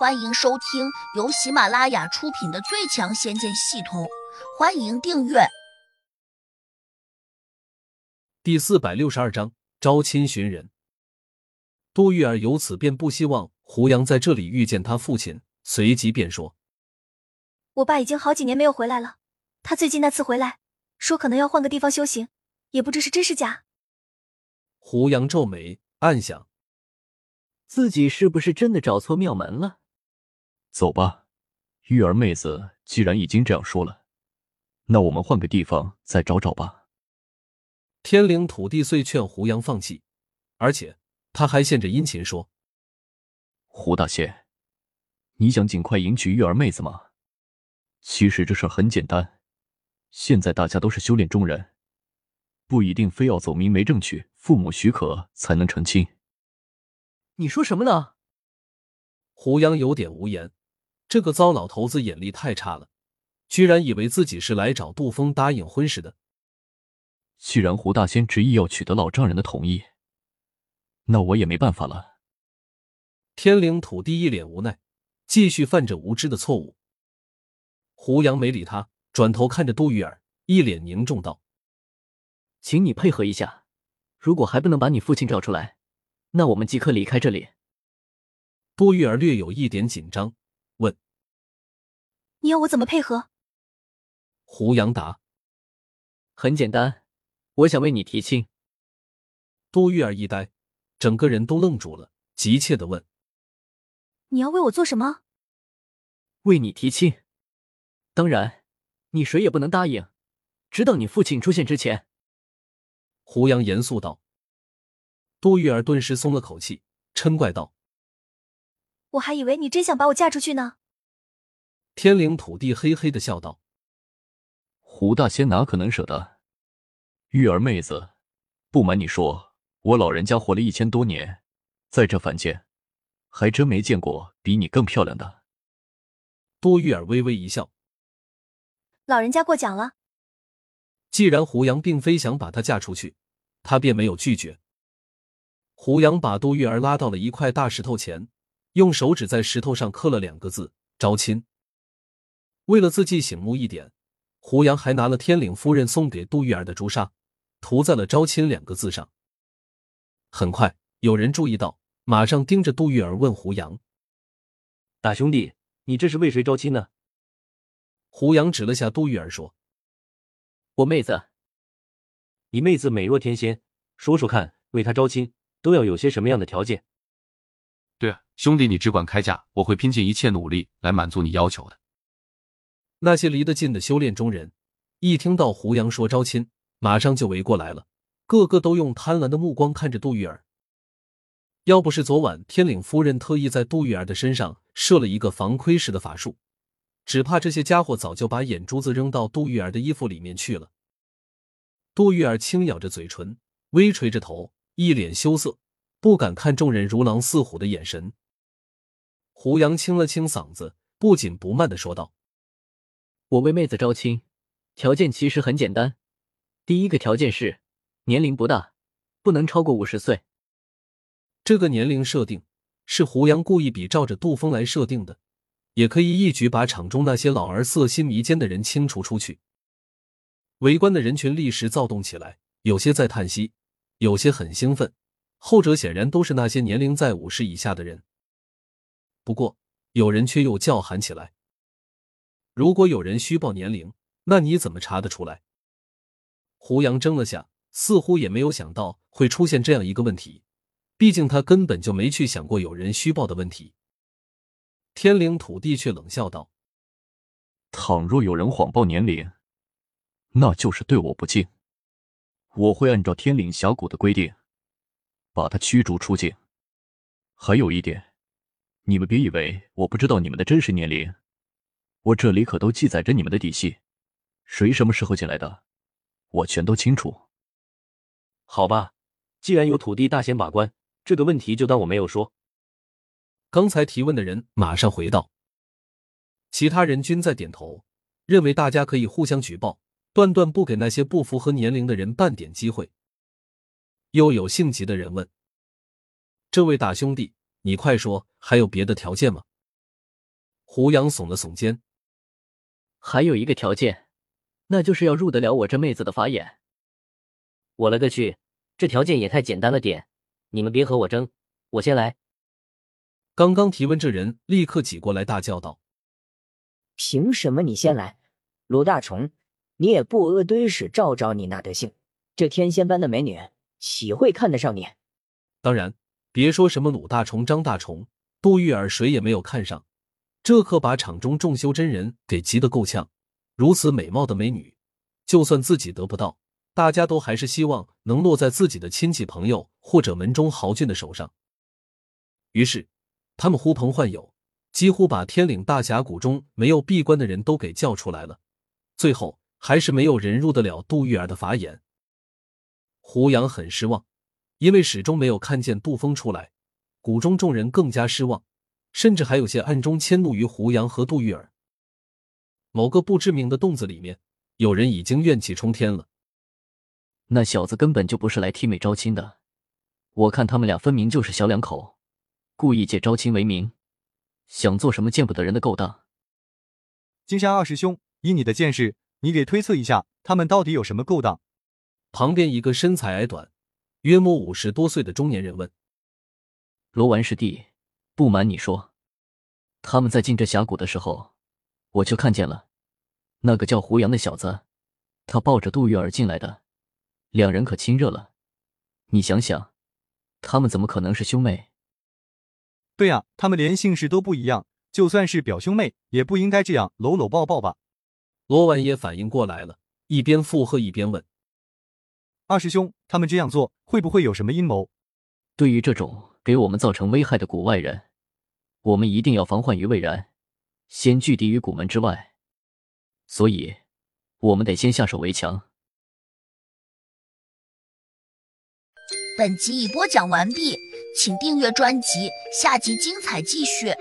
欢迎收听由喜马拉雅出品的《最强仙剑系统》，欢迎订阅。第四百六十二章招亲寻人。杜玉儿由此便不希望胡杨在这里遇见他父亲，随即便说：“我爸已经好几年没有回来了，他最近那次回来，说可能要换个地方修行，也不知是真是假。”胡杨皱眉，暗想：自己是不是真的找错庙门了？走吧，玉儿妹子，既然已经这样说了，那我们换个地方再找找吧。天灵土地遂劝胡杨放弃，而且他还献着殷勤说：“胡大仙，你想尽快迎娶玉儿妹子吗？其实这事很简单，现在大家都是修炼中人，不一定非要走明媒正娶，父母许可才能成亲。”你说什么呢？胡杨有点无言。这个糟老头子眼力太差了，居然以为自己是来找杜峰答应婚事的。既然胡大仙执意要取得老丈人的同意，那我也没办法了。天灵土地一脸无奈，继续犯着无知的错误。胡杨没理他，转头看着杜玉儿，一脸凝重道：“请你配合一下，如果还不能把你父亲找出来，那我们即刻离开这里。”杜玉儿略有一点紧张。你要我怎么配合？胡杨答：“很简单，我想为你提亲。”杜玉儿一呆，整个人都愣住了，急切的问：“你要为我做什么？”“为你提亲。当然，你谁也不能答应，直到你父亲出现之前。”胡杨严肃道。杜玉儿顿时松了口气，嗔怪道：“我还以为你真想把我嫁出去呢。”天灵土地嘿嘿的笑道：“胡大仙哪可能舍得？玉儿妹子，不瞒你说，我老人家活了一千多年，在这凡间，还真没见过比你更漂亮的。”多玉儿微微一笑：“老人家过奖了。”既然胡杨并非想把她嫁出去，他便没有拒绝。胡杨把杜玉儿拉到了一块大石头前，用手指在石头上刻了两个字：“招亲。”为了字迹醒目一点，胡杨还拿了天领夫人送给杜玉儿的朱砂，涂在了“招亲”两个字上。很快，有人注意到，马上盯着杜玉儿问胡杨：“大兄弟，你这是为谁招亲呢？”胡杨指了下杜玉儿说：“我妹子。你妹子美若天仙，说说看，为她招亲都要有些什么样的条件？”“对啊，兄弟，你只管开价，我会拼尽一切努力来满足你要求的。”那些离得近的修炼中人，一听到胡杨说招亲，马上就围过来了，个个都用贪婪的目光看着杜玉儿。要不是昨晚天岭夫人特意在杜玉儿的身上设了一个防窥式的法术，只怕这些家伙早就把眼珠子扔到杜玉儿的衣服里面去了。杜玉儿轻咬着嘴唇，微垂着头，一脸羞涩，不敢看众人如狼似虎的眼神。胡杨清了清嗓子，不紧不慢的说道。我为妹子招亲，条件其实很简单。第一个条件是年龄不大，不能超过五十岁。这个年龄设定是胡杨故意比照着杜峰来设定的，也可以一举把场中那些老而色心迷奸的人清除出去。围观的人群立时躁动起来，有些在叹息，有些很兴奋。后者显然都是那些年龄在五十以下的人。不过，有人却又叫喊起来。如果有人虚报年龄，那你怎么查得出来？胡杨怔了下，似乎也没有想到会出现这样一个问题。毕竟他根本就没去想过有人虚报的问题。天灵土地却冷笑道：“倘若有人谎报年龄，那就是对我不敬。我会按照天岭峡谷的规定，把他驱逐出境。还有一点，你们别以为我不知道你们的真实年龄。”我这里可都记载着你们的底细，谁什么时候进来的，我全都清楚。好吧，既然有土地大仙把关，这个问题就当我没有说。刚才提问的人马上回道，其他人均在点头，认为大家可以互相举报，断断不给那些不符合年龄的人半点机会。又有性急的人问：“这位大兄弟，你快说，还有别的条件吗？”胡杨耸了耸肩，还有一个条件，那就是要入得了我这妹子的法眼。我勒个去，这条件也太简单了点！你们别和我争，我先来。刚刚提问这人立刻挤过来，大叫道：“凭什么你先来？鲁大虫，你也不阿堆屎照照你那德性，这天仙般的美女岂会看得上你？当然，别说什么鲁大虫、张大虫、杜玉儿，谁也没有看上。这可把场中众修真人给急得够呛。如此美貌的美女，就算自己得不到，大家都还是希望能落在自己的亲戚朋友或者门中豪俊的手上。于是。他们呼朋唤友，几乎把天岭大峡谷中没有闭关的人都给叫出来了。最后还是没有人入得了杜玉儿的法眼。胡杨很失望，因为始终没有看见杜峰出来。谷中众人更加失望，甚至还有些暗中迁怒于胡杨和杜玉儿。某个不知名的洞子里面，有人已经怨气冲天了。那小子根本就不是来替美招亲的，我看他们俩分明就是小两口。故意借招亲为名，想做什么见不得人的勾当？金山二师兄，以你的见识，你给推测一下，他们到底有什么勾当？旁边一个身材矮短、约莫五十多岁的中年人问：“罗完师弟，不瞒你说，他们在进这峡谷的时候，我就看见了那个叫胡杨的小子，他抱着杜玉儿进来的，两人可亲热了。你想想，他们怎么可能是兄妹？”对呀，他们连姓氏都不一样，就算是表兄妹，也不应该这样搂搂抱抱吧？罗婉也反应过来了，一边附和一边问：“二师兄，他们这样做会不会有什么阴谋？对于这种给我们造成危害的谷外人，我们一定要防患于未然，先拒敌于谷门之外。所以，我们得先下手为强。”本集已播讲完毕。请订阅专辑，下集精彩继续。